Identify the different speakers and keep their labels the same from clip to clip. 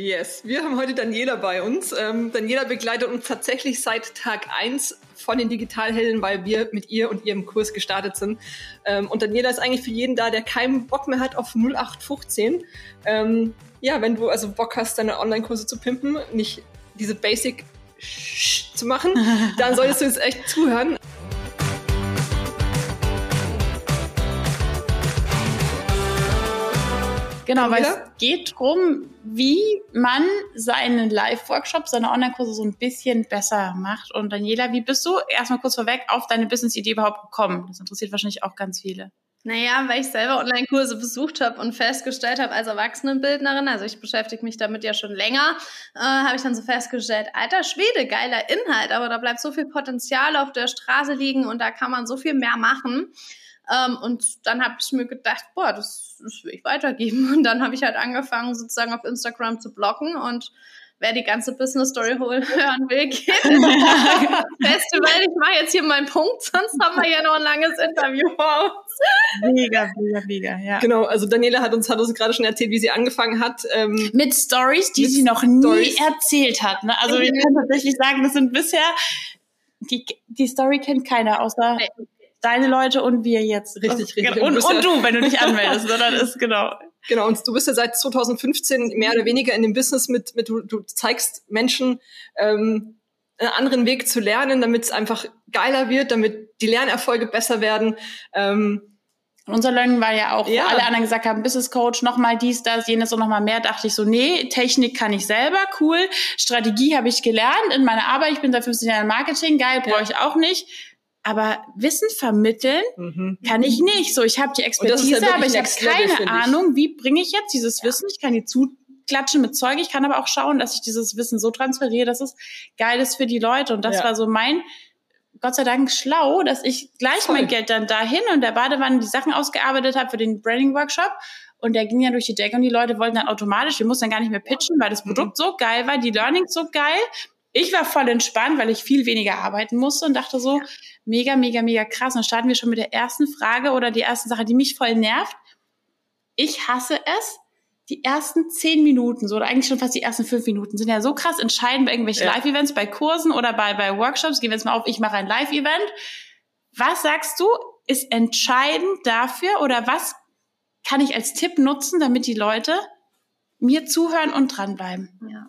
Speaker 1: Yes, wir haben heute Daniela bei uns. Ähm, Daniela begleitet uns tatsächlich seit Tag 1 von den Digitalhelden, weil wir mit ihr und ihrem Kurs gestartet sind. Ähm, und Daniela ist eigentlich für jeden da, der keinen Bock mehr hat auf 0815. Ähm, ja, wenn du also Bock hast, deine Online-Kurse zu pimpen, nicht diese Basic zu machen, dann solltest du jetzt echt zuhören.
Speaker 2: Genau, weil es geht darum, wie man seinen Live-Workshop, seine Online-Kurse so ein bisschen besser macht. Und Daniela, wie bist du erstmal kurz vorweg auf deine Business-Idee überhaupt gekommen? Das interessiert wahrscheinlich auch ganz viele.
Speaker 3: Naja, weil ich selber Online-Kurse besucht habe und festgestellt habe als Erwachsenenbildnerin, also ich beschäftige mich damit ja schon länger, äh, habe ich dann so festgestellt, alter Schwede, geiler Inhalt, aber da bleibt so viel Potenzial auf der Straße liegen und da kann man so viel mehr machen. Ähm, und dann habe ich mir gedacht, boah, das, das will ich weitergeben. Und dann habe ich halt angefangen, sozusagen auf Instagram zu bloggen und wer die ganze Business Story hören will, geht Festival. Ich mache jetzt hier meinen Punkt, sonst haben wir ja noch ein langes Interview vor uns.
Speaker 2: Mega, mega, mega, ja.
Speaker 1: Genau, also Daniela hat uns, hat uns gerade schon erzählt, wie sie angefangen hat.
Speaker 2: Ähm, mit Stories, die sie noch nie erzählt hat. Ne? Also wir können tatsächlich sagen, das sind bisher, die, die Story kennt keiner, außer nee deine Leute und wir jetzt.
Speaker 1: Richtig, richtig.
Speaker 2: Und, und, und du, wenn du dich anmeldest, sondern ist genau.
Speaker 1: Genau, und du bist ja seit 2015 mehr oder weniger in dem Business mit, mit du, du zeigst Menschen ähm, einen anderen Weg zu lernen, damit es einfach geiler wird, damit die Lernerfolge besser werden. Ähm,
Speaker 2: unser Learning war ja auch, ja. wo alle anderen gesagt haben, Business Coach, nochmal dies, das, jenes und nochmal mehr, dachte ich so, nee, Technik kann ich selber, cool. Strategie habe ich gelernt in meiner Arbeit, ich bin seit 15 Jahren Marketing, geil, brauche ich auch nicht aber Wissen vermitteln mhm. kann ich nicht. So, ich habe die Expertise, ja aber ich habe keine Level, Ahnung, wie bringe ich jetzt dieses ja. Wissen? Ich kann die zuklatschen mit Zeug. Ich kann aber auch schauen, dass ich dieses Wissen so transferiere, dass es geil ist für die Leute. Und das ja. war so mein, Gott sei Dank schlau, dass ich gleich Voll. mein Geld dann dahin und der Badewanne die Sachen ausgearbeitet habe für den Branding Workshop. Und der ging ja durch die Decke und die Leute wollten dann automatisch, wir mussten dann gar nicht mehr pitchen, weil das Produkt mhm. so geil war, die Learnings so geil. Ich war voll entspannt, weil ich viel weniger arbeiten musste und dachte so, ja mega, mega, mega krass. Und dann starten wir schon mit der ersten Frage oder die erste Sache, die mich voll nervt. Ich hasse es. Die ersten zehn Minuten, so oder eigentlich schon fast die ersten fünf Minuten, sind ja so krass entscheidend bei irgendwelchen ja. Live-Events, bei Kursen oder bei, bei Workshops. Gehen wir jetzt mal auf, ich mache ein Live-Event. Was sagst du, ist entscheidend dafür oder was kann ich als Tipp nutzen, damit die Leute mir zuhören und dranbleiben?
Speaker 3: Ja.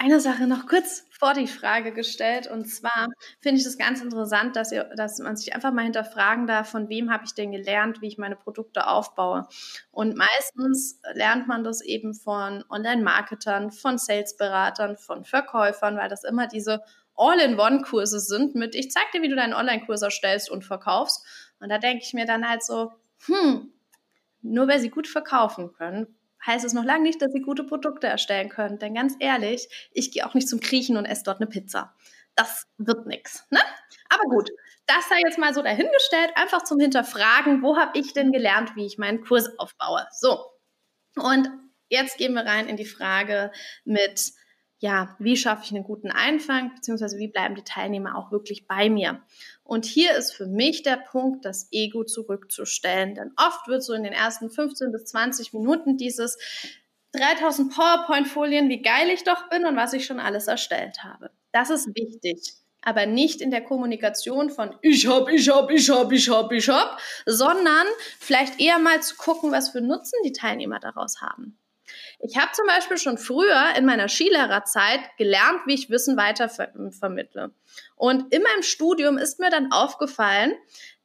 Speaker 3: Eine Sache noch kurz vor die Frage gestellt. Und zwar finde ich das ganz interessant, dass, ihr, dass man sich einfach mal hinterfragen darf, von wem habe ich denn gelernt, wie ich meine Produkte aufbaue. Und meistens lernt man das eben von Online-Marketern, von Sales-Beratern, von Verkäufern, weil das immer diese All-in-One-Kurse sind mit, ich zeig dir, wie du deinen Online-Kurs erstellst und verkaufst. Und da denke ich mir dann halt so, hm, nur wer sie gut verkaufen können, heißt es noch lange nicht, dass sie gute Produkte erstellen können. Denn ganz ehrlich, ich gehe auch nicht zum Griechen und esse dort eine Pizza. Das wird nichts. Ne? Aber gut, das sei jetzt mal so dahingestellt, einfach zum Hinterfragen, wo habe ich denn gelernt, wie ich meinen Kurs aufbaue. So, und jetzt gehen wir rein in die Frage mit, ja, wie schaffe ich einen guten Einfang, beziehungsweise wie bleiben die Teilnehmer auch wirklich bei mir. Und hier ist für mich der Punkt, das Ego zurückzustellen. Denn oft wird so in den ersten 15 bis 20 Minuten dieses 3000 PowerPoint-Folien, wie geil ich doch bin und was ich schon alles erstellt habe. Das ist wichtig. Aber nicht in der Kommunikation von ich hab, ich hab, ich hab, ich hab, ich hab, sondern vielleicht eher mal zu gucken, was für Nutzen die Teilnehmer daraus haben. Ich habe zum Beispiel schon früher in meiner Skilehrerzeit gelernt, wie ich Wissen weiter ver vermittle. Und in meinem Studium ist mir dann aufgefallen,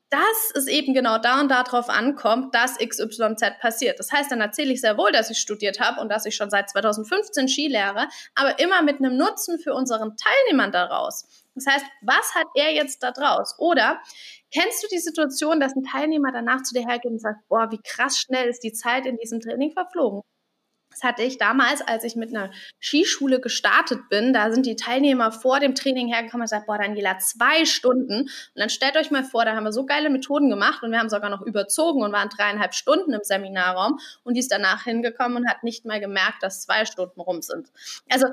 Speaker 3: dass es eben genau da und darauf ankommt, dass XYZ passiert. Das heißt, dann erzähle ich sehr wohl, dass ich studiert habe und dass ich schon seit 2015 Ski lehre, aber immer mit einem Nutzen für unseren Teilnehmern daraus. Das heißt, was hat er jetzt da draus? Oder kennst du die Situation, dass ein Teilnehmer danach zu dir hergeht und sagt, boah, wie krass schnell ist die Zeit in diesem Training verflogen? Das hatte ich damals, als ich mit einer Skischule gestartet bin. Da sind die Teilnehmer vor dem Training hergekommen und gesagt, boah, Daniela, zwei Stunden. Und dann stellt euch mal vor, da haben wir so geile Methoden gemacht und wir haben sogar noch überzogen und waren dreieinhalb Stunden im Seminarraum. Und die ist danach hingekommen und hat nicht mal gemerkt, dass zwei Stunden rum sind. Also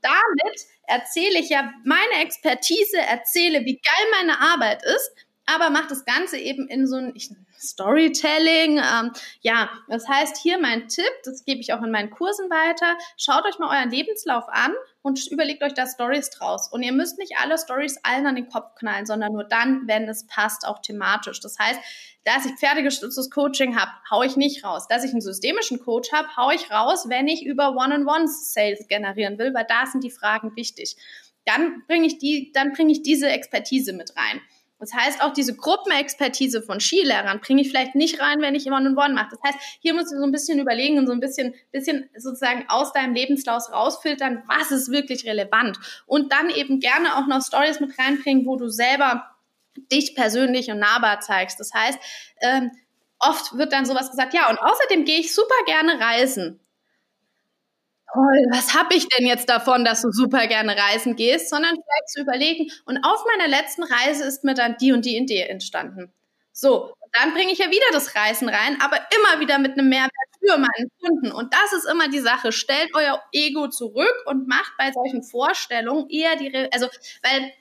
Speaker 3: damit erzähle ich ja meine Expertise, erzähle, wie geil meine Arbeit ist aber macht das Ganze eben in so ein Storytelling. Ähm, ja, das heißt hier mein Tipp, das gebe ich auch in meinen Kursen weiter. Schaut euch mal euren Lebenslauf an und überlegt euch da Stories draus. Und ihr müsst nicht alle Stories allen an den Kopf knallen, sondern nur dann, wenn es passt, auch thematisch. Das heißt, dass ich pferdegestütztes Coaching habe, haue ich nicht raus. Dass ich einen systemischen Coach habe, haue ich raus, wenn ich über One-on-One-Sales generieren will, weil da sind die Fragen wichtig. Dann bringe ich die, dann bringe ich diese Expertise mit rein. Das heißt, auch diese Gruppenexpertise von Skilehrern bringe ich vielleicht nicht rein, wenn ich immer einen One mache. Das heißt, hier musst du so ein bisschen überlegen und so ein bisschen, bisschen sozusagen aus deinem Lebenslauf rausfiltern, was ist wirklich relevant. Und dann eben gerne auch noch Stories mit reinbringen, wo du selber dich persönlich und nahbar zeigst. Das heißt, ähm, oft wird dann sowas gesagt, ja, und außerdem gehe ich super gerne reisen toll, was habe ich denn jetzt davon, dass du super gerne reisen gehst, sondern vielleicht zu überlegen, und auf meiner letzten Reise ist mir dann die und die Idee entstanden. So, dann bringe ich ja wieder das Reisen rein, aber immer wieder mit einem Mehrwert für meinen Kunden. Und das ist immer die Sache. Stellt euer Ego zurück und macht bei solchen Vorstellungen eher die, Re also, weil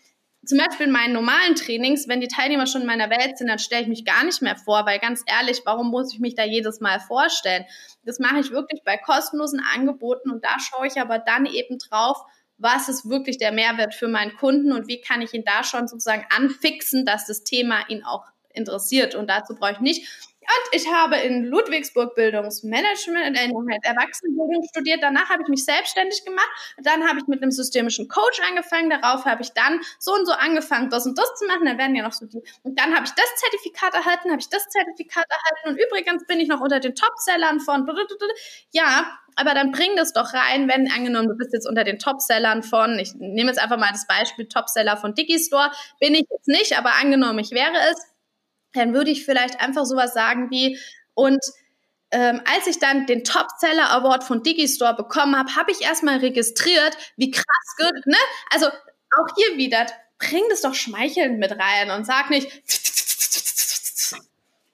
Speaker 3: zum Beispiel in meinen normalen Trainings, wenn die Teilnehmer schon in meiner Welt sind, dann stelle ich mich gar nicht mehr vor, weil ganz ehrlich, warum muss ich mich da jedes Mal vorstellen? Das mache ich wirklich bei kostenlosen Angeboten und da schaue ich aber dann eben drauf, was ist wirklich der Mehrwert für meinen Kunden und wie kann ich ihn da schon sozusagen anfixen, dass das Thema ihn auch interessiert. Und dazu brauche ich nicht und ich habe in Ludwigsburg Bildungsmanagement, äh, Erwachsenenbildung studiert. Danach habe ich mich selbstständig gemacht. Dann habe ich mit einem systemischen Coach angefangen. Darauf habe ich dann so und so angefangen, das und das zu machen. Dann werden ja noch so die. Und dann habe ich das Zertifikat erhalten, habe ich das Zertifikat erhalten. Und übrigens bin ich noch unter den Topsellern von. Ja, aber dann bring das doch rein, wenn angenommen, du bist jetzt unter den Topsellern von, ich nehme jetzt einfach mal das Beispiel Topseller von Digistore, bin ich jetzt nicht, aber angenommen, ich wäre es, dann würde ich vielleicht einfach sowas sagen wie, und ähm, als ich dann den Top Seller Award von Digistore bekommen habe, habe ich erstmal registriert, wie krass gut, ne? Also auch hier wieder, bring das doch schmeichelnd mit rein und sag nicht.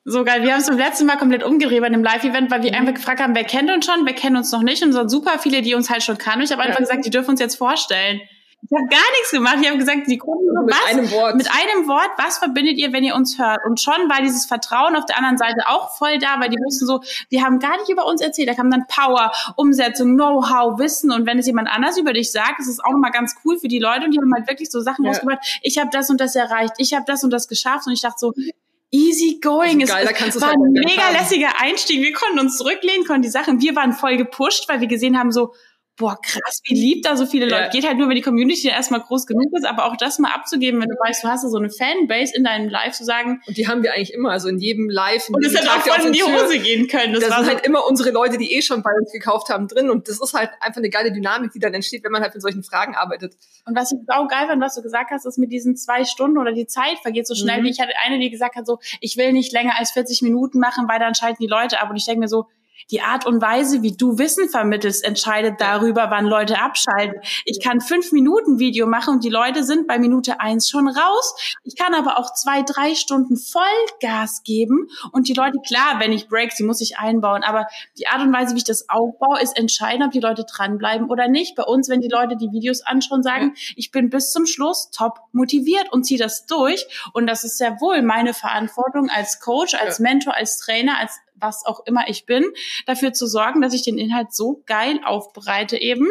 Speaker 2: So geil. Wir haben es beim letzten Mal komplett umgedreht bei einem Live-Event, weil wir mhm. einfach gefragt haben, wer kennt uns schon, wer kennt uns noch nicht. Und es waren super viele, die uns halt schon kannten. Ich habe einfach ja. gesagt, die dürfen uns jetzt vorstellen. Ich habe gar nichts gemacht. Ich habe gesagt, die Kunden so, mit was, einem Wort. Mit einem Wort, was verbindet ihr, wenn ihr uns hört? Und schon war dieses Vertrauen auf der anderen Seite auch voll da, weil die wussten so, die haben gar nicht über uns erzählt. Da kam dann Power, Umsetzung, Know-how, Wissen. Und wenn es jemand anders über dich sagt, ist es auch nochmal ganz cool für die Leute. Und die haben halt wirklich so Sachen ja. rausgebracht. Ich habe das und das erreicht. Ich habe das und das geschafft. Und ich dachte so, easy going. Also geil, es war halt ein mega lässiger Einstieg. Wir konnten uns zurücklehnen, konnten die Sachen. Wir waren voll gepusht, weil wir gesehen haben so, boah, krass, wie lieb da so viele Leute. Ja. Geht halt nur, wenn die Community erstmal groß genug ist, aber auch das mal abzugeben, wenn du weißt, du hast so eine Fanbase in deinem Live zu sagen.
Speaker 1: Und die haben wir eigentlich immer, also in jedem Live.
Speaker 2: In und es hätte auch voll in die Hose gehen können.
Speaker 1: Das, das sind halt immer unsere Leute, die eh schon bei uns gekauft haben, drin. Und das ist halt einfach eine geile Dynamik, die dann entsteht, wenn man halt mit solchen Fragen arbeitet.
Speaker 2: Und was ich auch geil fand, was du gesagt hast, ist mit diesen zwei Stunden oder die Zeit vergeht so schnell. Mhm. Ich hatte eine, die gesagt hat so, ich will nicht länger als 40 Minuten machen, weil dann schalten die Leute ab. Und ich denke mir so, die Art und Weise, wie du Wissen vermittelst, entscheidet darüber, wann Leute abschalten. Ich kann fünf Minuten Video machen und die Leute sind bei Minute eins schon raus. Ich kann aber auch zwei, drei Stunden Vollgas geben und die Leute, klar, wenn ich Breaks, die muss ich einbauen, aber die Art und Weise, wie ich das aufbaue, ist entscheidend, ob die Leute dranbleiben oder nicht. Bei uns, wenn die Leute die Videos anschauen, sagen, ich bin bis zum Schluss top motiviert und ziehe das durch. Und das ist sehr wohl meine Verantwortung als Coach, als Mentor, als Trainer, als was auch immer ich bin, dafür zu sorgen, dass ich den Inhalt so geil aufbereite eben,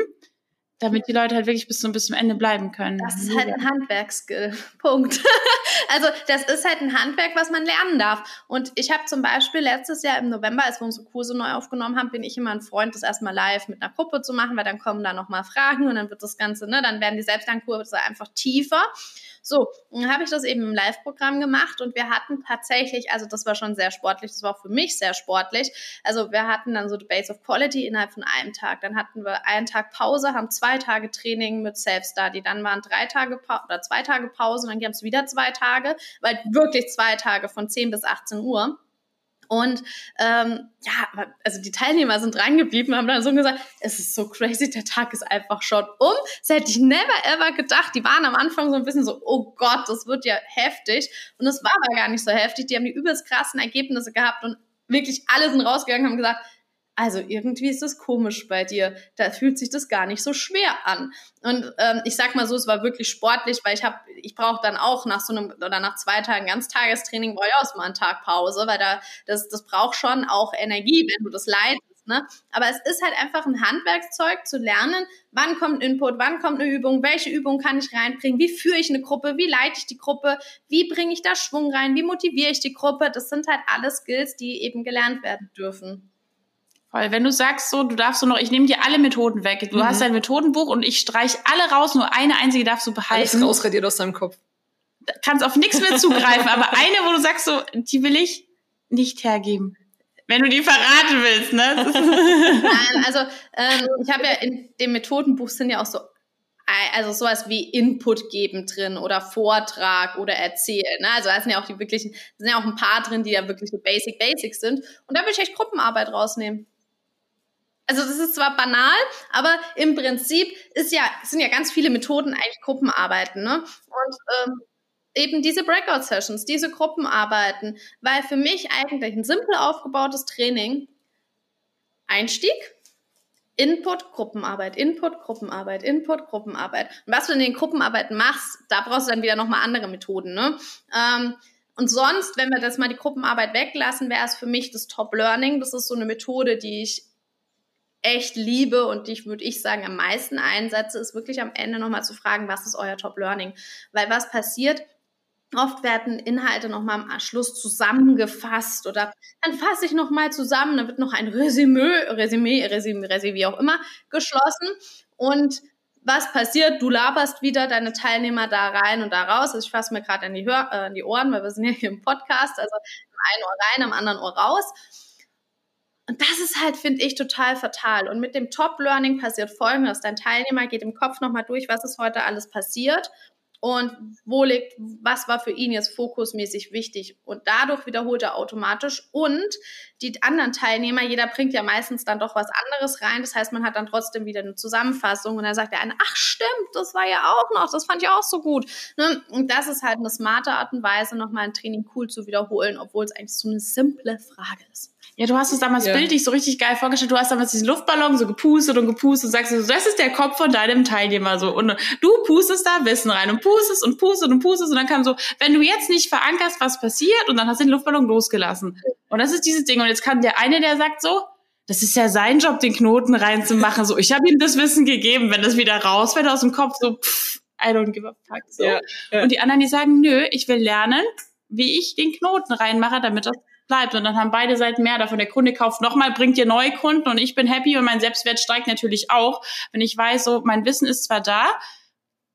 Speaker 2: damit die Leute halt wirklich bis zum, bis zum Ende bleiben können.
Speaker 3: Das ist halt ein Handwerkskill. Punkt. also das ist halt ein Handwerk, was man lernen darf. Und ich habe zum Beispiel letztes Jahr im November, als wir unsere Kurse neu aufgenommen haben, bin ich immer ein Freund, das erstmal live mit einer Gruppe zu machen, weil dann kommen da nochmal Fragen und dann wird das Ganze, ne, dann werden die Selbstlernkurse einfach tiefer. So, dann habe ich das eben im Live-Programm gemacht und wir hatten tatsächlich, also das war schon sehr sportlich, das war auch für mich sehr sportlich. Also wir hatten dann so die Base of Quality innerhalb von einem Tag. Dann hatten wir einen Tag Pause, haben zwei Tage Training mit Self-Study. Dann waren drei Tage pa oder zwei Tage Pause und dann gab es wieder zwei Tage, weil wirklich zwei Tage von 10 bis 18 Uhr. Und ähm, ja, also die Teilnehmer sind drangeblieben, haben dann so gesagt, es ist so crazy, der Tag ist einfach schon um. Das hätte ich never ever gedacht. Die waren am Anfang so ein bisschen so, oh Gott, das wird ja heftig. Und es war aber gar nicht so heftig. Die haben die übelst krassen Ergebnisse gehabt und wirklich alle sind rausgegangen, haben gesagt, also irgendwie ist das komisch bei dir. Da fühlt sich das gar nicht so schwer an. Und ähm, ich sag mal so, es war wirklich sportlich, weil ich habe, ich brauche dann auch nach so einem oder nach zwei Tagen Ganztagestraining brauche ich auch mal einen Tag Pause, weil da das das braucht schon auch Energie, wenn du das leidest. Ne? Aber es ist halt einfach ein Handwerkszeug zu lernen, wann kommt Input, wann kommt eine Übung, welche Übung kann ich reinbringen, wie führe ich eine Gruppe, wie leite ich die Gruppe, wie bringe ich da Schwung rein, wie motiviere ich die Gruppe. Das sind halt alles Skills, die eben gelernt werden dürfen.
Speaker 2: Weil wenn du sagst so, du darfst so noch, ich nehme dir alle Methoden weg. Du mhm. hast dein Methodenbuch und ich streich alle raus, nur eine einzige darfst du behalten.
Speaker 1: Alles rausradiert aus deinem Kopf.
Speaker 2: Kannst auf nichts mehr zugreifen, aber eine, wo du sagst so, die will ich nicht hergeben. Wenn du die verraten willst, ne?
Speaker 3: Nein, also ähm, ich habe ja in dem Methodenbuch sind ja auch so also sowas wie Input geben drin oder Vortrag oder erzählen. Ne? Also da sind ja auch die wirklichen, sind ja auch ein paar drin, die ja wirklich so Basic Basics sind. Und da würde ich echt Gruppenarbeit rausnehmen. Also das ist zwar banal, aber im Prinzip ist ja, sind ja ganz viele Methoden eigentlich Gruppenarbeiten. Ne? Und ähm, eben diese Breakout-Sessions, diese Gruppenarbeiten, weil für mich eigentlich ein simpel aufgebautes Training Einstieg, Input, Gruppenarbeit, Input, Gruppenarbeit, Input, Gruppenarbeit. Und was du in den Gruppenarbeiten machst, da brauchst du dann wieder nochmal andere Methoden. Ne? Ähm, und sonst, wenn wir das mal die Gruppenarbeit weglassen, wäre es für mich das Top Learning. Das ist so eine Methode, die ich echt liebe und die würde ich sagen, am meisten einsetze, ist wirklich am Ende nochmal zu fragen, was ist euer Top Learning? Weil was passiert? Oft werden Inhalte nochmal am Schluss zusammengefasst oder dann fasse ich nochmal zusammen, dann wird noch ein Resümee, Resümee, Resümee, Resümee, wie auch immer, geschlossen und was passiert? Du laberst wieder deine Teilnehmer da rein und da raus. Also ich fasse mir gerade an, die äh, an die Ohren, weil wir sind ja hier im Podcast, also im einen Ohr rein, am anderen Ohr raus. Und das ist halt, finde ich, total fatal. Und mit dem Top-Learning passiert Folgendes. Dein Teilnehmer geht im Kopf nochmal durch, was ist heute alles passiert und wo liegt, was war für ihn jetzt fokusmäßig wichtig. Und dadurch wiederholt er automatisch. Und die anderen Teilnehmer, jeder bringt ja meistens dann doch was anderes rein. Das heißt, man hat dann trotzdem wieder eine Zusammenfassung und dann sagt der eine, ach stimmt, das war ja auch noch, das fand ich auch so gut. Ne? Und das ist halt eine smarte Art und Weise, nochmal ein Training cool zu wiederholen, obwohl es eigentlich so eine simple Frage ist.
Speaker 2: Ja, du hast es damals ja. bildlich so richtig geil vorgestellt. Du hast damals diesen Luftballon so gepustet und gepustet und sagst so, das ist der Kopf von deinem Teilnehmer so. Und du pustest da Wissen rein und pustest und pustest und pustest und dann kam so, wenn du jetzt nicht verankerst, was passiert und dann hast du den Luftballon losgelassen. Und das ist dieses Ding. Und jetzt kam der eine, der sagt so, das ist ja sein Job, den Knoten reinzumachen. So, ich habe ihm das Wissen gegeben, wenn das wieder rausfällt aus dem Kopf, so, pff, I don't give a fuck. So. Ja, ja. Und die anderen, die sagen, nö, ich will lernen, wie ich den Knoten reinmache, damit das bleibt. Und dann haben beide Seiten mehr davon. Der Kunde kauft nochmal, bringt dir neue Kunden und ich bin happy und mein Selbstwert steigt natürlich auch, wenn ich weiß, so mein Wissen ist zwar da,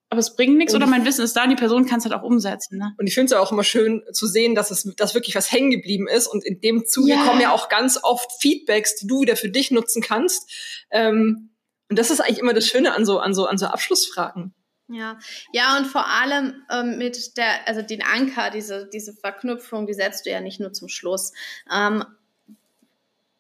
Speaker 2: aber es bringt nichts oder mein Wissen ist da und die Person kann es halt auch umsetzen. Ne?
Speaker 1: Und ich finde es ja auch immer schön zu sehen, dass es dass wirklich was hängen geblieben ist und in dem Zuge ja. kommen ja auch ganz oft Feedbacks, die du wieder für dich nutzen kannst. Ähm, und das ist eigentlich immer das Schöne an so an so an so Abschlussfragen.
Speaker 3: Ja, ja, und vor allem ähm, mit der, also den Anker, diese, diese Verknüpfung, die setzt du ja nicht nur zum Schluss. Ähm,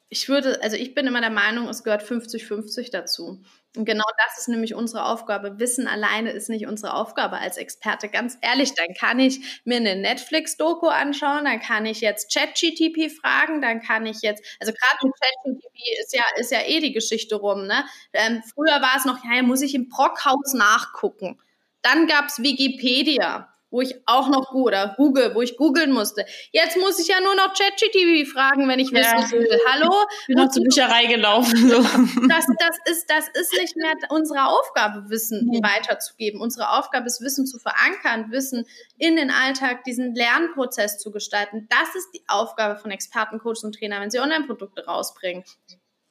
Speaker 3: ich würde, also ich bin immer der Meinung, es gehört 50-50 dazu. Und genau das ist nämlich unsere Aufgabe. Wissen alleine ist nicht unsere Aufgabe als Experte. Ganz ehrlich, dann kann ich mir eine Netflix-Doku anschauen, dann kann ich jetzt ChatGTP fragen, dann kann ich jetzt, also gerade mit ChatGTP ist ja, ist ja eh die Geschichte rum, ne? Ähm, früher war es noch, ja, muss ich im Brockhaus nachgucken. Dann gab's Wikipedia wo ich auch noch oder Google, wo ich googeln musste. Jetzt muss ich ja nur noch ChatGTV fragen, wenn ich ja. wissen will. Hallo?
Speaker 2: Ich bin noch zur Bücherei gelaufen. So.
Speaker 3: Das, das, ist, das ist nicht mehr unsere Aufgabe, Wissen nee. weiterzugeben. Unsere Aufgabe ist, Wissen zu verankern, Wissen in den Alltag, diesen Lernprozess zu gestalten. Das ist die Aufgabe von Experten, Coaches und Trainer, wenn sie Online-Produkte rausbringen.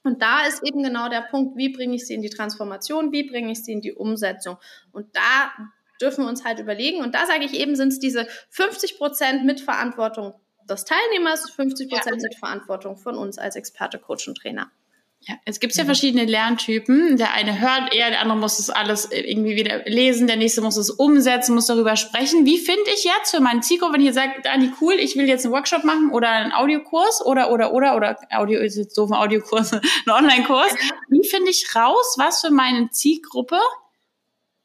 Speaker 3: Und da ist eben genau der Punkt, wie bringe ich sie in die Transformation, wie bringe ich sie in die Umsetzung. Und da dürfen wir uns halt überlegen. Und da sage ich eben, sind es diese 50 Prozent Mitverantwortung des Teilnehmers, 50 Prozent ja. Mitverantwortung von uns als Experte, Coach und Trainer.
Speaker 2: Ja, es gibt ja verschiedene Lerntypen. Der eine hört eher, der andere muss das alles irgendwie wieder lesen, der nächste muss es umsetzen, muss darüber sprechen. Wie finde ich jetzt für meinen Zielgruppe, wenn ihr sagt, Dani, cool, ich will jetzt einen Workshop machen oder einen Audiokurs oder, oder, oder, oder, Audio ist jetzt doof, ein Audiokurs, ein Online-Kurs. Wie finde ich raus, was für meine Zielgruppe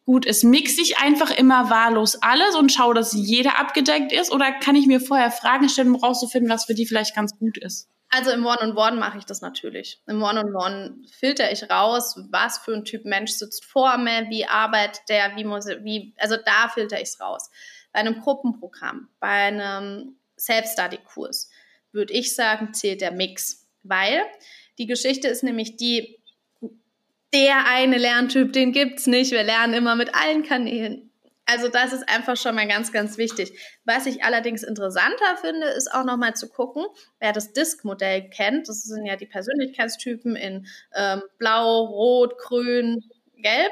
Speaker 2: gut ist? Mixe ich einfach immer wahllos alles und schaue, dass jeder abgedeckt ist? Oder kann ich mir vorher Fragen stellen, um rauszufinden, was für die vielleicht ganz gut ist?
Speaker 3: Also im One-on-One mache ich das natürlich. Im One-on-One filter ich raus, was für ein Typ Mensch sitzt vor mir, wie arbeitet der, wie muss, wie, also da filter ich es raus. Bei einem Gruppenprogramm, bei einem Self-Study-Kurs würde ich sagen, zählt der Mix. Weil die Geschichte ist nämlich die, der eine Lerntyp, den gibt's nicht. Wir lernen immer mit allen Kanälen. Also das ist einfach schon mal ganz, ganz wichtig. Was ich allerdings interessanter finde, ist auch nochmal zu gucken, wer das Disk-Modell kennt. Das sind ja die Persönlichkeitstypen in ähm, Blau, Rot, Grün, Gelb.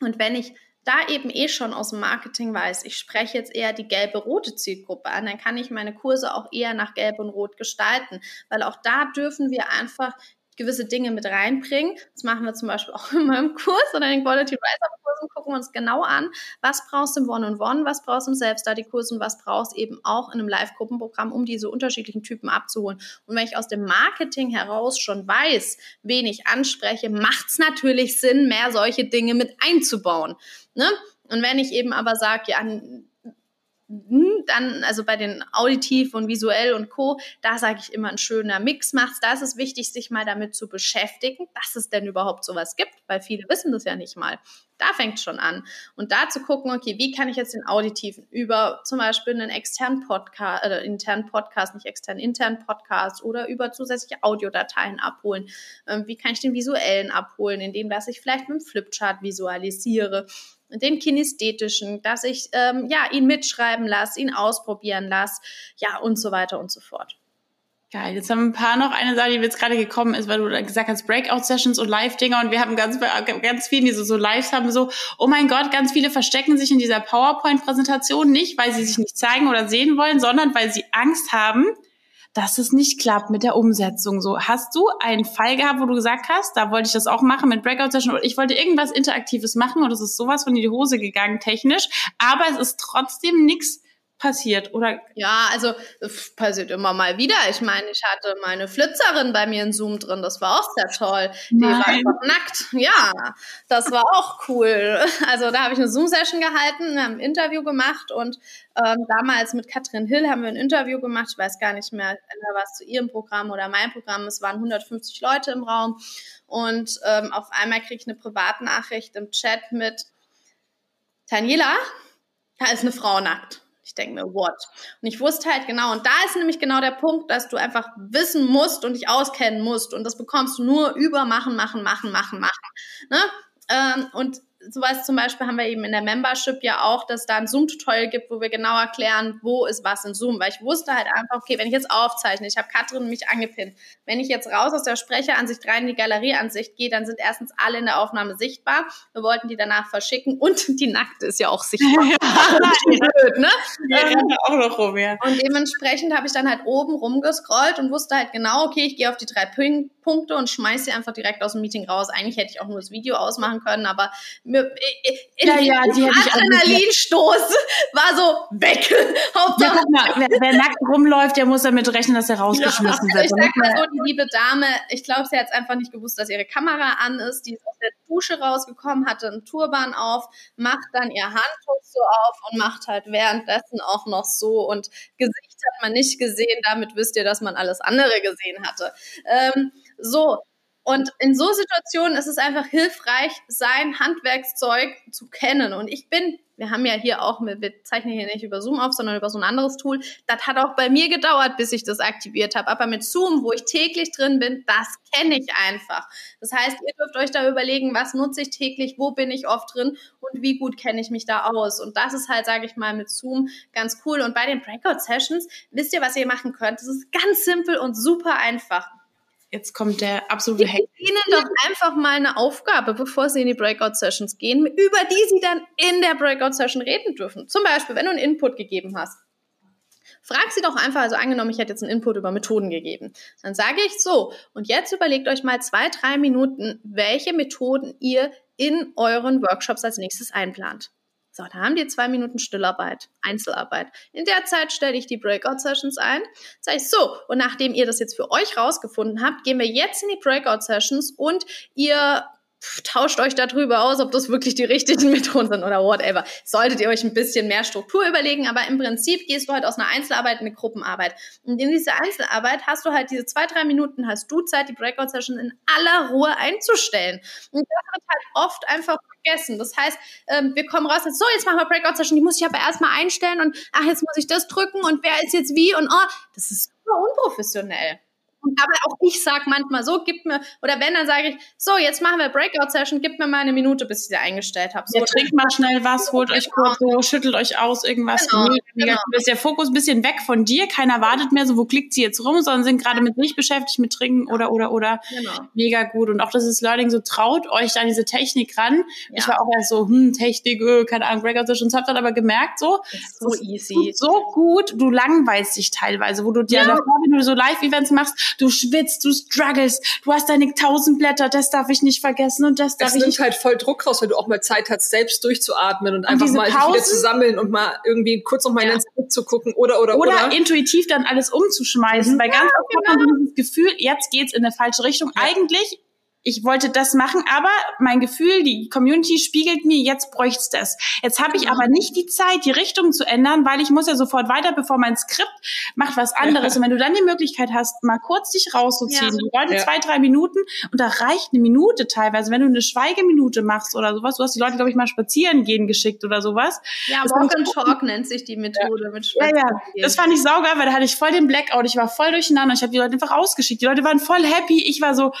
Speaker 3: Und wenn ich da eben eh schon aus dem Marketing weiß, ich spreche jetzt eher die gelbe-rote Zielgruppe an, dann kann ich meine Kurse auch eher nach Gelb und Rot gestalten, weil auch da dürfen wir einfach gewisse Dinge mit reinbringen. Das machen wir zum Beispiel auch in meinem Kurs oder in den Quality Rise Kursen, gucken wir uns genau an, was brauchst du im One-on-One, was brauchst du im Self-Study-Kurs und was brauchst du eben auch in einem Live-Gruppenprogramm, um diese unterschiedlichen Typen abzuholen. Und wenn ich aus dem Marketing heraus schon weiß, wen ich anspreche, macht es natürlich Sinn, mehr solche Dinge mit einzubauen. Ne? Und wenn ich eben aber sage, ja, dann, also bei den Auditiv und Visuell und Co., da sage ich immer, ein schöner Mix macht's. Da ist es wichtig, sich mal damit zu beschäftigen, dass es denn überhaupt sowas gibt, weil viele wissen das ja nicht mal. Da fängt schon an. Und da zu gucken, okay, wie kann ich jetzt den Auditiven über zum Beispiel einen externen Podcast, äh, internen Podcast, nicht externen, internen Podcast oder über zusätzliche Audiodateien abholen? Ähm, wie kann ich den visuellen abholen, indem dass ich vielleicht mit einem Flipchart visualisiere? Den kinästhetischen, dass ich ähm, ja ihn mitschreiben lasse, ihn ausprobieren lasse, ja und so weiter und so fort.
Speaker 2: Geil. Jetzt haben ein paar noch eine Sache, die jetzt gerade gekommen ist, weil du gesagt hast, Breakout-Sessions und Live-Dinger und wir haben ganz, ganz viele, die so, so Lives haben, so, oh mein Gott, ganz viele verstecken sich in dieser PowerPoint-Präsentation nicht, weil sie sich nicht zeigen oder sehen wollen, sondern weil sie Angst haben, dass es nicht klappt mit der Umsetzung. So, hast du einen Fall gehabt, wo du gesagt hast, da wollte ich das auch machen mit Breakout Session oder ich wollte irgendwas Interaktives machen und es ist sowas von in die Hose gegangen technisch, aber es ist trotzdem nichts passiert oder?
Speaker 3: Ja, also passiert immer mal wieder. Ich meine, ich hatte meine Flitzerin bei mir in Zoom drin, das war auch sehr toll. Die Nein. war einfach nackt. Ja, das war auch cool. Also da habe ich eine Zoom-Session gehalten, wir haben ein Interview gemacht und ähm, damals mit Katrin Hill haben wir ein Interview gemacht. Ich weiß gar nicht mehr, was zu ihrem Programm oder mein Programm. Es waren 150 Leute im Raum und ähm, auf einmal kriege ich eine Privatnachricht im Chat mit Daniela, da ist eine Frau nackt. Ich denke mir, what? Und ich wusste halt genau, und da ist nämlich genau der Punkt, dass du einfach wissen musst und dich auskennen musst. Und das bekommst du nur über machen, machen, machen, machen, machen. Ne? Ähm, und sowas zum Beispiel haben wir eben in der Membership ja auch, dass da ein Zoom-Tutorial gibt, wo wir genau erklären, wo ist was in Zoom. Weil ich wusste halt einfach, okay, wenn ich jetzt aufzeichne, ich habe Katrin mich angepinnt, wenn ich jetzt raus aus der Sprecheransicht rein in die Galerieansicht gehe, dann sind erstens alle in der Aufnahme sichtbar. Wir wollten die danach verschicken und die Nackte ist ja auch sichtbar. Ja, blöd, ne? Ja, ähm, auch noch rum, ja. Und dementsprechend habe ich dann halt oben rumgescrollt und wusste halt genau, okay, ich gehe auf die drei Punkte und schmeiße sie einfach direkt aus dem Meeting raus. Eigentlich hätte ich auch nur das Video ausmachen können, aber mir, in, ja, ja, die Adrenalinstoß war so weg.
Speaker 2: ja, guck mal, wer, wer, nackt rumläuft, der muss damit rechnen, dass er rausgeschmissen ja, wird.
Speaker 3: Ich sag mal so, die liebe Dame, ich glaube, sie hat einfach nicht gewusst, dass ihre Kamera an ist. Die ist aus der Dusche rausgekommen, hatte einen Turban auf, macht dann ihr Handtuch so auf und macht halt währenddessen auch noch so und Gesicht hat man nicht gesehen. Damit wisst ihr, dass man alles andere gesehen hatte. Ähm, so, und in so Situationen ist es einfach hilfreich, sein Handwerkszeug zu kennen. Und ich bin, wir haben ja hier auch, wir zeichnen hier nicht über Zoom auf, sondern über so ein anderes Tool. Das hat auch bei mir gedauert, bis ich das aktiviert habe. Aber mit Zoom, wo ich täglich drin bin, das kenne ich einfach. Das heißt, ihr dürft euch da überlegen, was nutze ich täglich, wo bin ich oft drin und wie gut kenne ich mich da aus. Und das ist halt, sage ich mal, mit Zoom ganz cool. Und bei den Breakout-Sessions, wisst ihr, was ihr machen könnt? Das ist ganz simpel und super einfach
Speaker 2: Jetzt kommt der absolute Hack.
Speaker 3: Ihnen doch einfach mal eine Aufgabe, bevor Sie in die Breakout-Sessions gehen, über die Sie dann in der Breakout-Session reden dürfen. Zum Beispiel, wenn du einen Input gegeben hast. Frag sie doch einfach, also angenommen, ich hätte jetzt einen Input über Methoden gegeben. Dann sage ich so, und jetzt überlegt euch mal zwei, drei Minuten, welche Methoden ihr in euren Workshops als nächstes einplant. So, da haben die zwei Minuten Stillarbeit, Einzelarbeit. In der Zeit stelle ich die Breakout-Sessions ein. Sage ich so, und nachdem ihr das jetzt für euch rausgefunden habt, gehen wir jetzt in die Breakout-Sessions und ihr tauscht euch darüber aus, ob das wirklich die richtigen Methoden sind oder whatever. Solltet ihr euch ein bisschen mehr Struktur überlegen, aber im Prinzip gehst du halt aus einer Einzelarbeit in eine Gruppenarbeit. Und in dieser Einzelarbeit hast du halt diese zwei, drei Minuten, hast du Zeit, die Breakout-Session in aller Ruhe einzustellen. Und das wird halt oft einfach vergessen. Das heißt, ähm, wir kommen raus, so, jetzt machen wir Breakout-Session, die muss ich aber erstmal einstellen und ach, jetzt muss ich das drücken und wer ist jetzt wie und oh, das ist super unprofessionell. Aber auch ich sage manchmal so, gib mir, oder wenn, dann sage ich, so, jetzt machen wir Breakout-Session, gib mir mal eine Minute, bis ich sie eingestellt habe. So,
Speaker 2: ja, trinkt mal schnell was, holt euch kurz so, schüttelt euch aus, irgendwas. Genau, mega, mega genau. Ist der Fokus ein bisschen weg von dir, keiner wartet mehr so, wo klickt sie jetzt rum, sondern sind gerade mit sich beschäftigt, mit Trinken oder, oder, oder. Genau. Mega gut. Und auch das ist Learning, so traut euch da diese Technik ran. Ja. Ich war auch erst so, hm, Technik, öh, keine Ahnung, Breakout-Sessions, hab dann aber gemerkt, so,
Speaker 3: so easy.
Speaker 2: So gut, du langweilst dich teilweise, wo du dir ja. davor, wenn du so Live-Events machst, du schwitzt, du struggles, du hast deine tausend Blätter, das darf ich nicht vergessen und das darf
Speaker 1: es
Speaker 2: ich
Speaker 1: nimmt halt voll Druck raus, wenn du auch mal Zeit hast, selbst durchzuatmen und, und einfach mal Pausen, wieder zu sammeln und mal irgendwie kurz noch mal ja. zu gucken oder, oder,
Speaker 2: oder. Oder intuitiv dann alles umzuschmeißen, mhm. weil ganz oft genau. hat man genau. dieses Gefühl, jetzt geht's in eine falsche Richtung. Ja. Eigentlich ich wollte das machen, aber mein Gefühl, die Community spiegelt mir, jetzt bräucht's das. Jetzt habe ich genau. aber nicht die Zeit, die Richtung zu ändern, weil ich muss ja sofort weiter, bevor mein Skript macht was anderes. Ja. Und wenn du dann die Möglichkeit hast, mal kurz dich rauszuziehen, ja. die Leute ja. zwei, drei Minuten und da reicht eine Minute teilweise, wenn du eine Schweigeminute machst oder sowas. Du hast die Leute, glaube ich, mal spazieren gehen geschickt oder sowas.
Speaker 3: Ja, das Walk and Talk nennt sich die Methode mit
Speaker 2: Ja, ja, das fand ich saugeil, weil da hatte ich voll den Blackout. Ich war voll durcheinander. Ich habe die Leute einfach rausgeschickt. Die Leute waren voll happy. Ich war so,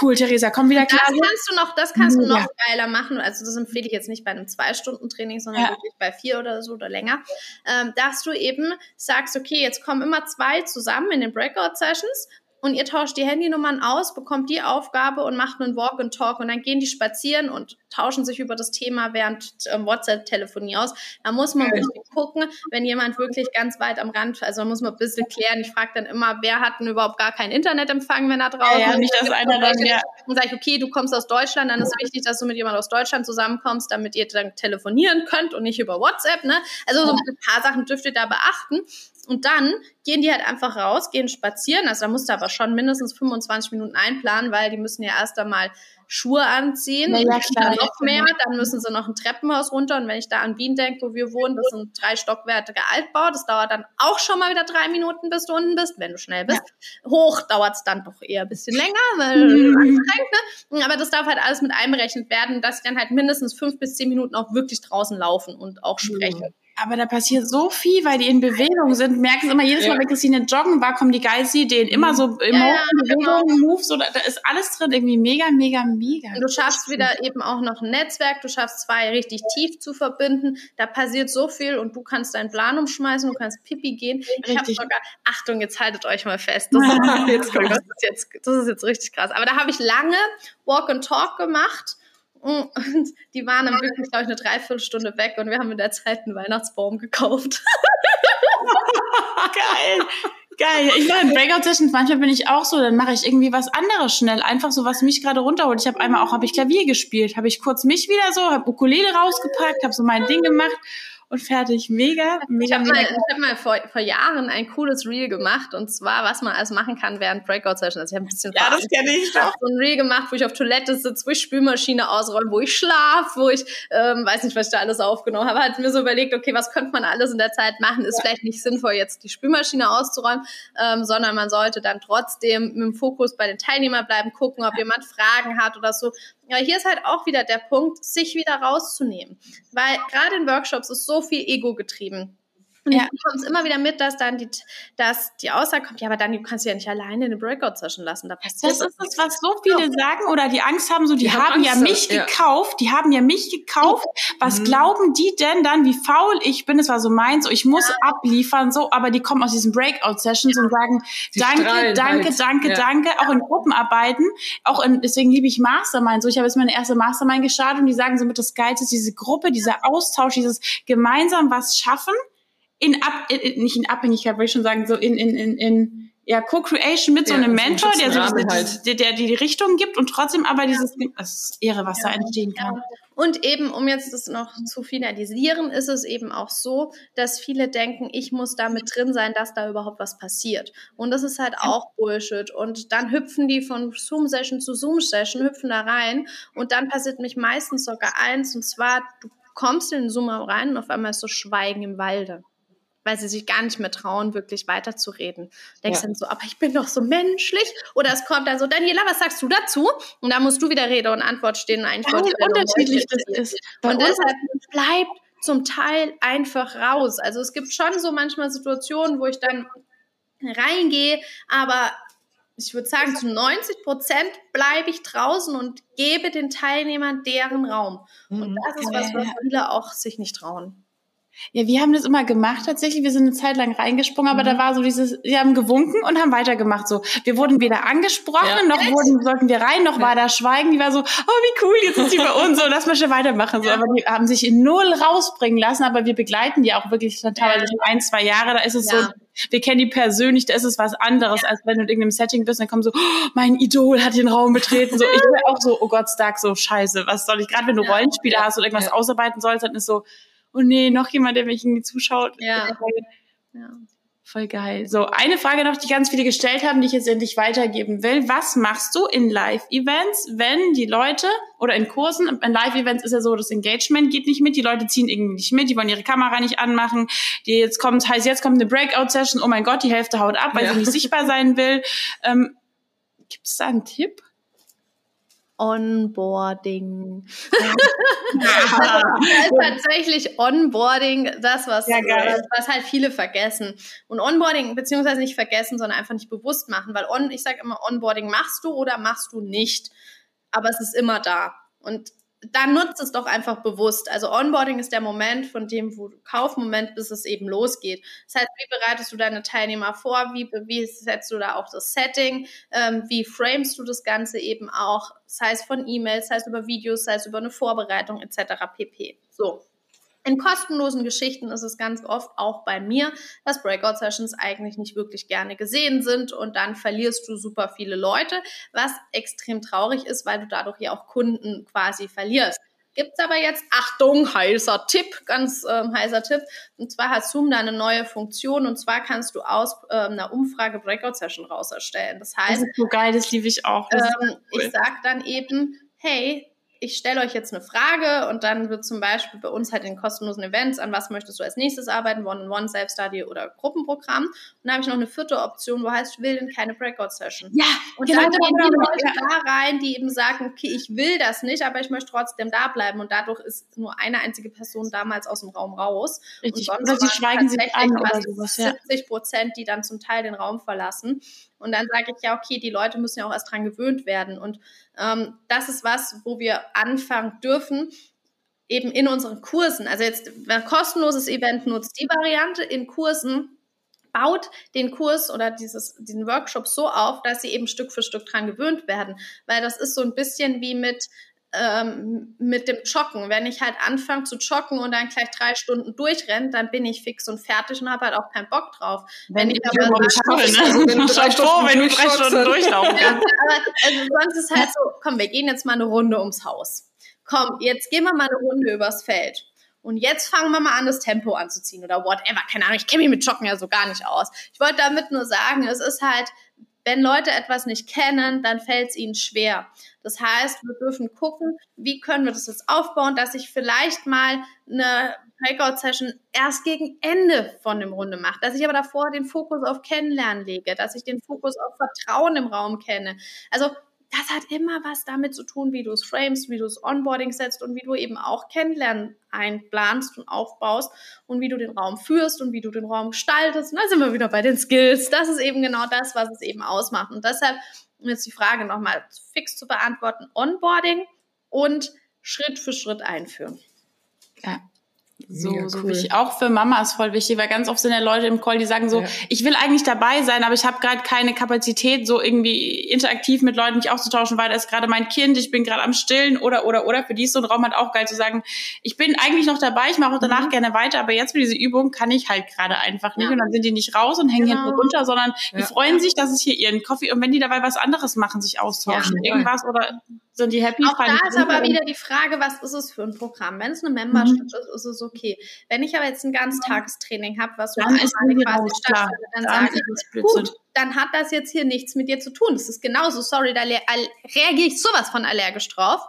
Speaker 2: cool, Theresa, komm wieder klar.
Speaker 3: Das kannst du noch, das kannst du noch ja. geiler machen. Also das empfehle ich jetzt nicht bei einem Zwei-Stunden-Training, sondern ja. wirklich bei vier oder so oder länger. Ähm, dass du eben sagst, okay, jetzt kommen immer zwei zusammen in den Breakout-Sessions und ihr tauscht die Handynummern aus, bekommt die Aufgabe und macht einen Walk and Talk und dann gehen die spazieren und tauschen sich über das Thema während ähm, WhatsApp-Telefonie aus. Da muss man ja. gucken, wenn jemand wirklich ganz weit am Rand, also da muss man ein bisschen klären. Ich frage dann immer, wer hat denn überhaupt gar keinen Internetempfang, wenn er draußen
Speaker 2: ja, ja, nicht, dass einer dann, ja.
Speaker 3: Und sage ich, okay, du kommst aus Deutschland, dann ist wichtig, dass du mit jemand aus Deutschland zusammenkommst, damit ihr dann telefonieren könnt und nicht über WhatsApp. Ne? Also so ein paar Sachen dürft ihr da beachten. Und dann gehen die halt einfach raus, gehen spazieren. Also da musst du aber schon mindestens 25 Minuten einplanen, weil die müssen ja erst einmal Schuhe anziehen. Ja, dann noch mehr, dann müssen sie noch ein Treppenhaus runter. Und wenn ich da an Wien denke, wo wir wohnen, das sind drei stockwertige Altbau. Das dauert dann auch schon mal wieder drei Minuten, bis du unten bist, wenn du schnell bist. Ja. Hoch dauert es dann doch eher ein bisschen länger, weil mhm. ne? Aber das darf halt alles mit einberechnet werden, dass sie dann halt mindestens fünf bis zehn Minuten auch wirklich draußen laufen und auch sprechen. Mhm.
Speaker 2: Aber da passiert so viel, weil die in Bewegung sind. Merken sie immer jedes Mal, wenn Christine joggen war, kommen die geilsten Ideen. Immer so Emotionen, ja, Bewegungen, genau. Moves, so, da, da ist alles drin. Irgendwie mega, mega, mega.
Speaker 3: Und du schaffst wieder eben auch noch ein Netzwerk. Du schaffst zwei richtig tief zu verbinden. Da passiert so viel und du kannst deinen Plan umschmeißen. Du kannst Pipi gehen. Ich habe sogar, Achtung, jetzt haltet euch mal fest. Das ist, jetzt, das, ist jetzt, das ist jetzt richtig krass. Aber da habe ich lange Walk and Talk gemacht und die waren dann wirklich, glaube ich, eine Dreiviertelstunde weg und wir haben in der Zeit einen Weihnachtsbaum gekauft.
Speaker 2: Geil. Geil. Ich in Breakout-Sessions, manchmal bin ich auch so, dann mache ich irgendwie was anderes schnell. Einfach so, was mich gerade runterholt. Ich habe einmal auch, habe ich Klavier gespielt, habe ich kurz mich wieder so, habe Ukulele rausgepackt, habe so mein Ding gemacht und fertig. Mega, mega,
Speaker 3: ich hab
Speaker 2: mega.
Speaker 3: Mal, ich habe mal vor, vor Jahren ein cooles Reel gemacht und zwar, was man alles machen kann während Breakout-Sessions. Also ich habe ein bisschen
Speaker 2: Ja, das kenne ich
Speaker 3: doch. so ein Reel gemacht, wo ich auf Toilette sitze, wo ich Spülmaschine ausräume, wo ich schlaf, wo ich, ähm, weiß nicht, was ich da alles aufgenommen habe. Hat mir so überlegt, okay, was könnte man alles in der Zeit machen? Ist ja. vielleicht nicht sinnvoll, jetzt die Spülmaschine auszuräumen, ähm, sondern man sollte dann trotzdem mit dem Fokus bei den Teilnehmern bleiben, gucken, ob jemand Fragen hat oder so. Aber hier ist halt auch wieder der Punkt, sich wieder rauszunehmen. Weil gerade in Workshops ist so viel Ego getrieben. Und ja. du bekommst immer wieder mit, dass dann die, dass die Aussage kommt, ja, aber dann du kannst du ja nicht alleine in eine Breakout-Session lassen. Da passiert
Speaker 2: das ist das, was so viele ja. sagen oder die Angst haben, so, die, die haben, haben ja mich ja. gekauft, die haben ja mich gekauft. Was mhm. glauben die denn dann, wie faul ich bin? Es war so meins, so, ich muss ja. abliefern, so, aber die kommen aus diesen Breakout-Sessions und sagen, die danke, danke, halt. danke, danke, auch in Gruppenarbeiten, auch in, deswegen liebe ich Mastermind, so, ich habe jetzt meine erste Mastermind gestartet und die sagen so mit das Geilste, diese Gruppe, dieser Austausch, dieses gemeinsam was schaffen in, Ab, in, nicht in Abhängigkeit, würde ich schon sagen, so in, in, in, in ja, Co-Creation mit ja, so einem Mentor, der, so halt. der, der die Richtung gibt und trotzdem aber dieses, das ist irre, was ja, da entstehen kann. Ja.
Speaker 3: Und eben, um jetzt das noch zu finalisieren, ist es eben auch so, dass viele denken, ich muss da mit drin sein, dass da überhaupt was passiert. Und das ist halt auch Bullshit. Und dann hüpfen die von Zoom-Session zu Zoom-Session, hüpfen da rein und dann passiert mich meistens sogar eins, und zwar, du kommst in den Zoom rein und auf einmal ist so Schweigen im Walde weil sie sich gar nicht mehr trauen, wirklich weiterzureden. Denkst ja. dann so, aber ich bin doch so menschlich. Oder es kommt dann so, Daniela, was sagst du dazu? Und da musst du wieder Rede und Antwort stehen. Eigentlich
Speaker 2: Wie unterschiedlich das ist.
Speaker 3: und deshalb bleibt zum Teil einfach raus. Also es gibt schon so manchmal Situationen, wo ich dann reingehe, aber ich würde sagen, zu 90 Prozent bleibe ich draußen und gebe den Teilnehmern deren Raum. Und mhm. das ist was, was viele auch sich nicht trauen.
Speaker 2: Ja, wir haben das immer gemacht tatsächlich. Wir sind eine Zeit lang reingesprungen, aber mhm. da war so dieses, wir haben gewunken und haben weitergemacht. So, wir wurden weder angesprochen, ja. noch wurden, sollten wir rein, noch ja. war da Schweigen. Die war so, oh wie cool, jetzt ist sie bei uns, so lass mal schnell weitermachen. So, aber die haben sich in null rausbringen lassen, aber wir begleiten die auch wirklich teilweise schon ein, zwei Jahre. Da ist es so, wir kennen die persönlich, da ist es was anderes, als wenn du in irgendeinem Setting bist, dann kommen so, oh, mein Idol hat den Raum betreten. So, ich bin auch so, oh Gott, Stark, so scheiße, was soll ich, gerade wenn du Rollenspiele hast oder irgendwas ausarbeiten sollst, dann ist so, oh nee, noch jemand, der mich irgendwie zuschaut.
Speaker 3: Ja. ja.
Speaker 2: Voll geil. So, eine Frage noch, die ganz viele gestellt haben, die ich jetzt endlich weitergeben will. Was machst du in Live-Events, wenn die Leute oder in Kursen, in Live-Events ist ja so, das Engagement geht nicht mit, die Leute ziehen irgendwie nicht mit, die wollen ihre Kamera nicht anmachen, die jetzt kommt, heißt jetzt kommt eine Breakout-Session, oh mein Gott, die Hälfte haut ab, weil ja. sie nicht sichtbar sein will. Ähm, Gibt es da einen Tipp?
Speaker 3: Onboarding. tatsächlich Onboarding das, was, ja, was halt viele vergessen. Und Onboarding, beziehungsweise nicht vergessen, sondern einfach nicht bewusst machen, weil on, ich sage immer, Onboarding machst du oder machst du nicht. Aber es ist immer da. Und dann nutzt es doch einfach bewusst. Also Onboarding ist der Moment von dem wo Kaufmoment, bis es eben losgeht. Das heißt, wie bereitest du deine Teilnehmer vor? Wie, wie setzt du da auch das Setting? Ähm, wie framest du das Ganze eben auch? Sei es von E-Mails, sei es über Videos, sei es über eine Vorbereitung etc. pp. So. In kostenlosen Geschichten ist es ganz oft auch bei mir, dass Breakout-Sessions eigentlich nicht wirklich gerne gesehen sind und dann verlierst du super viele Leute, was extrem traurig ist, weil du dadurch ja auch Kunden quasi verlierst. Gibt's aber jetzt, Achtung, heißer Tipp, ganz ähm, heißer Tipp. Und zwar hat Zoom da eine neue Funktion und zwar kannst du aus ähm, einer Umfrage Breakout-Session raus erstellen. Das heißt. Das
Speaker 2: ist so geil, das liebe ich auch.
Speaker 3: Ähm, cool. Ich sag dann eben, hey, ich stelle euch jetzt eine Frage und dann wird zum Beispiel bei uns halt in kostenlosen Events, an was möchtest du als nächstes arbeiten, One-on-One, Self-Study oder Gruppenprogramm. Und dann habe ich noch eine vierte Option, wo heißt, ich will denn keine Breakout-Session.
Speaker 2: Ja,
Speaker 3: und genau, dann gehen die Leute da rein, die eben sagen, okay, ich will das nicht, aber ich möchte trotzdem da bleiben. Und dadurch ist nur eine einzige Person damals aus dem Raum raus.
Speaker 2: Richtig. Und sonst oder sie schweigen sich an oder sowas.
Speaker 3: 70 Prozent, die dann zum Teil den Raum verlassen. Und dann sage ich ja, okay, die Leute müssen ja auch erst dran gewöhnt werden. Und ähm, das ist was, wo wir anfangen dürfen, eben in unseren Kursen. Also jetzt, ein kostenloses Event nutzt, die Variante in Kursen baut den Kurs oder dieses, diesen Workshop so auf, dass sie eben Stück für Stück dran gewöhnt werden. Weil das ist so ein bisschen wie mit ähm, mit dem Joggen. Wenn ich halt anfange zu joggen und dann gleich drei Stunden durchrenne, dann bin ich fix und fertig und habe halt auch keinen Bock drauf.
Speaker 2: Wenn, wenn ich aber schaffe, ne? also wenn du drei Stunden, wenn du drei Stunden durchlaufen
Speaker 3: ja, aber also sonst ist halt so, komm, wir gehen jetzt mal eine Runde ums Haus. Komm, jetzt gehen wir mal eine Runde übers Feld. Und jetzt fangen wir mal an, das Tempo anzuziehen oder whatever. Keine Ahnung, ich kenne mich mit Joggen ja so gar nicht aus. Ich wollte damit nur sagen, es ist halt, wenn Leute etwas nicht kennen, dann fällt es ihnen schwer. Das heißt, wir dürfen gucken, wie können wir das jetzt aufbauen, dass ich vielleicht mal eine Breakout-Session erst gegen Ende von dem Runde mache, dass ich aber davor den Fokus auf Kennenlernen lege, dass ich den Fokus auf Vertrauen im Raum kenne. Also das hat immer was damit zu tun, wie du es framest, wie du es Onboarding setzt und wie du eben auch Kennenlernen einplanst und aufbaust und wie du den Raum führst und wie du den Raum gestaltest. Und da sind wir wieder bei den Skills. Das ist eben genau das, was es eben ausmacht. Und deshalb, um jetzt die Frage nochmal fix zu beantworten, Onboarding und Schritt für Schritt einführen.
Speaker 2: Ja, so, Mega so cool. wichtig. Auch für Mama ist voll wichtig, weil ganz oft sind ja Leute im Call, die sagen so, ja. ich will eigentlich dabei sein, aber ich habe gerade keine Kapazität, so irgendwie interaktiv mit Leuten mich auszutauschen, weil da ist gerade mein Kind, ich bin gerade am Stillen oder oder oder. Für die ist so ein Raum halt auch geil zu sagen, ich bin eigentlich noch dabei, ich mache auch danach mhm. gerne weiter, aber jetzt für diese Übung kann ich halt gerade einfach nicht. Ja. Und dann sind die nicht raus und hängen genau. hinten runter, sondern die freuen sich, dass es hier ihren Kaffee und wenn die dabei was anderes machen, sich austauschen, irgendwas oder sind die happy?
Speaker 3: Auch da ist aber wieder die Frage, was ist es für ein Programm? Wenn es eine Membership mhm. ist, ist es okay. Wenn ich aber jetzt ein Ganztagestraining habe, was dann ist quasi stattfindet, dann, dann sage ich, gut, dann hat das jetzt hier nichts mit dir zu tun. Das ist genauso, sorry, da reagiere ich sowas von allergisch drauf.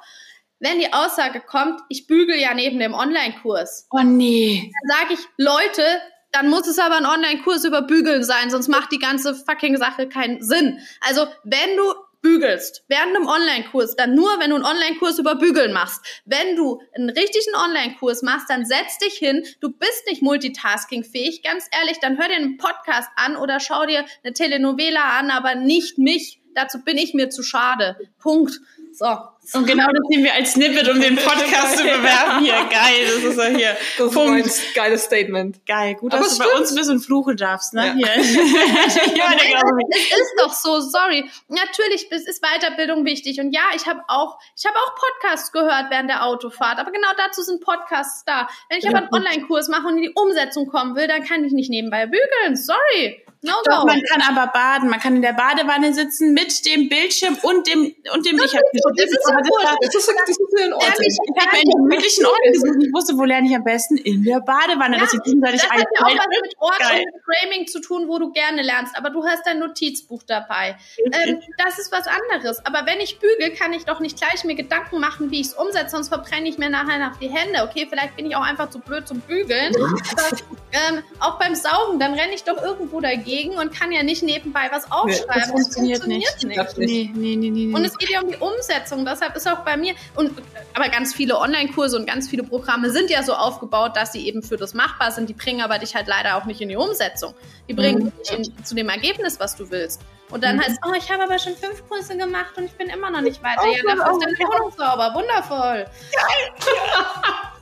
Speaker 3: Wenn die Aussage kommt, ich bügel ja neben dem Online-Kurs.
Speaker 2: Oh nee.
Speaker 3: Dann sage ich, Leute, dann muss es aber ein Online-Kurs über Bügeln sein, sonst macht die ganze fucking Sache keinen Sinn. Also, wenn du bügelst während einem Online-Kurs, dann nur, wenn du einen Online-Kurs über Bügeln machst. Wenn du einen richtigen Online-Kurs machst, dann setz dich hin. Du bist nicht multitaskingfähig. Ganz ehrlich, dann hör dir einen Podcast an oder schau dir eine Telenovela an, aber nicht mich. Dazu bin ich mir zu schade. Punkt. So.
Speaker 2: Und genau das nehmen wir als Snippet, um den Podcast zu bewerben. Hier, geil, das ist ja hier.
Speaker 1: Das Punkt. ist ein geiles Statement.
Speaker 2: Geil, gut, dass du bei uns ein bisschen fluchen darfst, ne? Ja. Hier.
Speaker 3: es ist doch so, sorry. Natürlich ist Weiterbildung wichtig. Und ja, ich habe auch, ich habe auch Podcasts gehört während der Autofahrt. Aber genau dazu sind Podcasts da. Wenn ich aber einen Online-Kurs mache und in die Umsetzung kommen will, dann kann ich nicht nebenbei bügeln. Sorry.
Speaker 2: No, Doch, no. man kann aber baden. Man kann in der Badewanne sitzen mit dem Bildschirm und dem und dem
Speaker 3: das, ist, das ist ja cool. Das ist, das ist in Ordnung.
Speaker 2: Ich, ich habe einen gemütlichen Ort gesucht. Ich wusste, wo lerne ich am besten? In der Badewanne.
Speaker 3: Ja, das, das hat ja auch was mit Ort Geil. und Framing zu tun, wo du gerne lernst. Aber du hast dein Notizbuch dabei. Ähm, das ist was anderes. Aber wenn ich bügel, kann ich doch nicht gleich mir Gedanken machen, wie ich es umsetze, sonst verbrenne ich mir nachher nach die Hände. Okay, vielleicht bin ich auch einfach zu blöd zum Bügeln. Aber, ähm, auch beim Saugen, dann renne ich doch irgendwo dagegen und kann ja nicht nebenbei was aufschreiben.
Speaker 2: das funktioniert, das funktioniert
Speaker 3: nicht. nicht. Nee, nee, nee, nee, und es geht ja um die Umsetzung. Deshalb ist auch bei mir, und aber ganz viele Online-Kurse und ganz viele Programme sind ja so aufgebaut, dass sie eben für das machbar sind. Die bringen aber dich halt leider auch nicht in die Umsetzung. Die bringen mhm. dich in, zu dem Ergebnis, was du willst. Und dann mhm. heißt oh, ich habe aber schon fünf Kurse gemacht und ich bin immer noch nicht weiter. Ja, dafür ist deine Wohnung sauber. Wundervoll. Geil.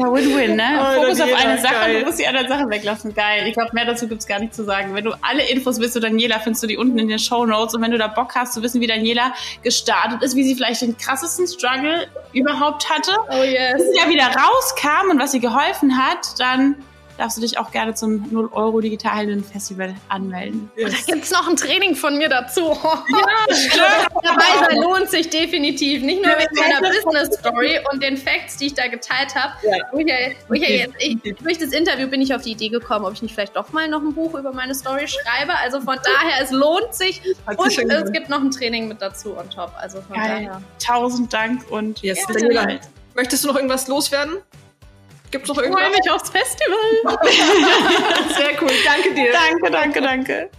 Speaker 2: Ja, Win-Win, ne? Oh, Fokus auf eine Sache, geil. du musst die anderen Sachen weglassen. Geil. Ich glaube, mehr dazu gibt's gar nicht zu sagen. Wenn du alle Infos willst zu Daniela, findest du die unten in den Show Notes. Und wenn du da Bock hast zu wissen, wie Daniela gestartet ist, wie sie vielleicht den krassesten Struggle überhaupt hatte,
Speaker 3: oh yes.
Speaker 2: bis sie ja wieder rauskam und was ihr geholfen hat, dann darfst du dich auch gerne zum 0 Euro Digitalhelden Festival anmelden.
Speaker 3: Yes. Und da gibt es noch ein Training von mir dazu. Ja, stimmt. Dabei sein lohnt sich definitiv. Nicht nur wegen meiner Business Story und den Facts, die ich da geteilt habe. Ja. durch das Interview bin ich auf die Idee gekommen, ob ich nicht vielleicht doch mal noch ein Buch über meine Story schreibe. Also von daher, es lohnt sich. Und es gibt noch ein Training mit dazu on top. Also von Geil. daher.
Speaker 2: Tausend Dank und
Speaker 1: yes, ja. Möchtest du noch irgendwas loswerden? Gibt es noch irgendwas?
Speaker 3: Ich freue mich aufs Festival.
Speaker 1: Sehr cool. Danke dir.
Speaker 2: Danke, danke, danke.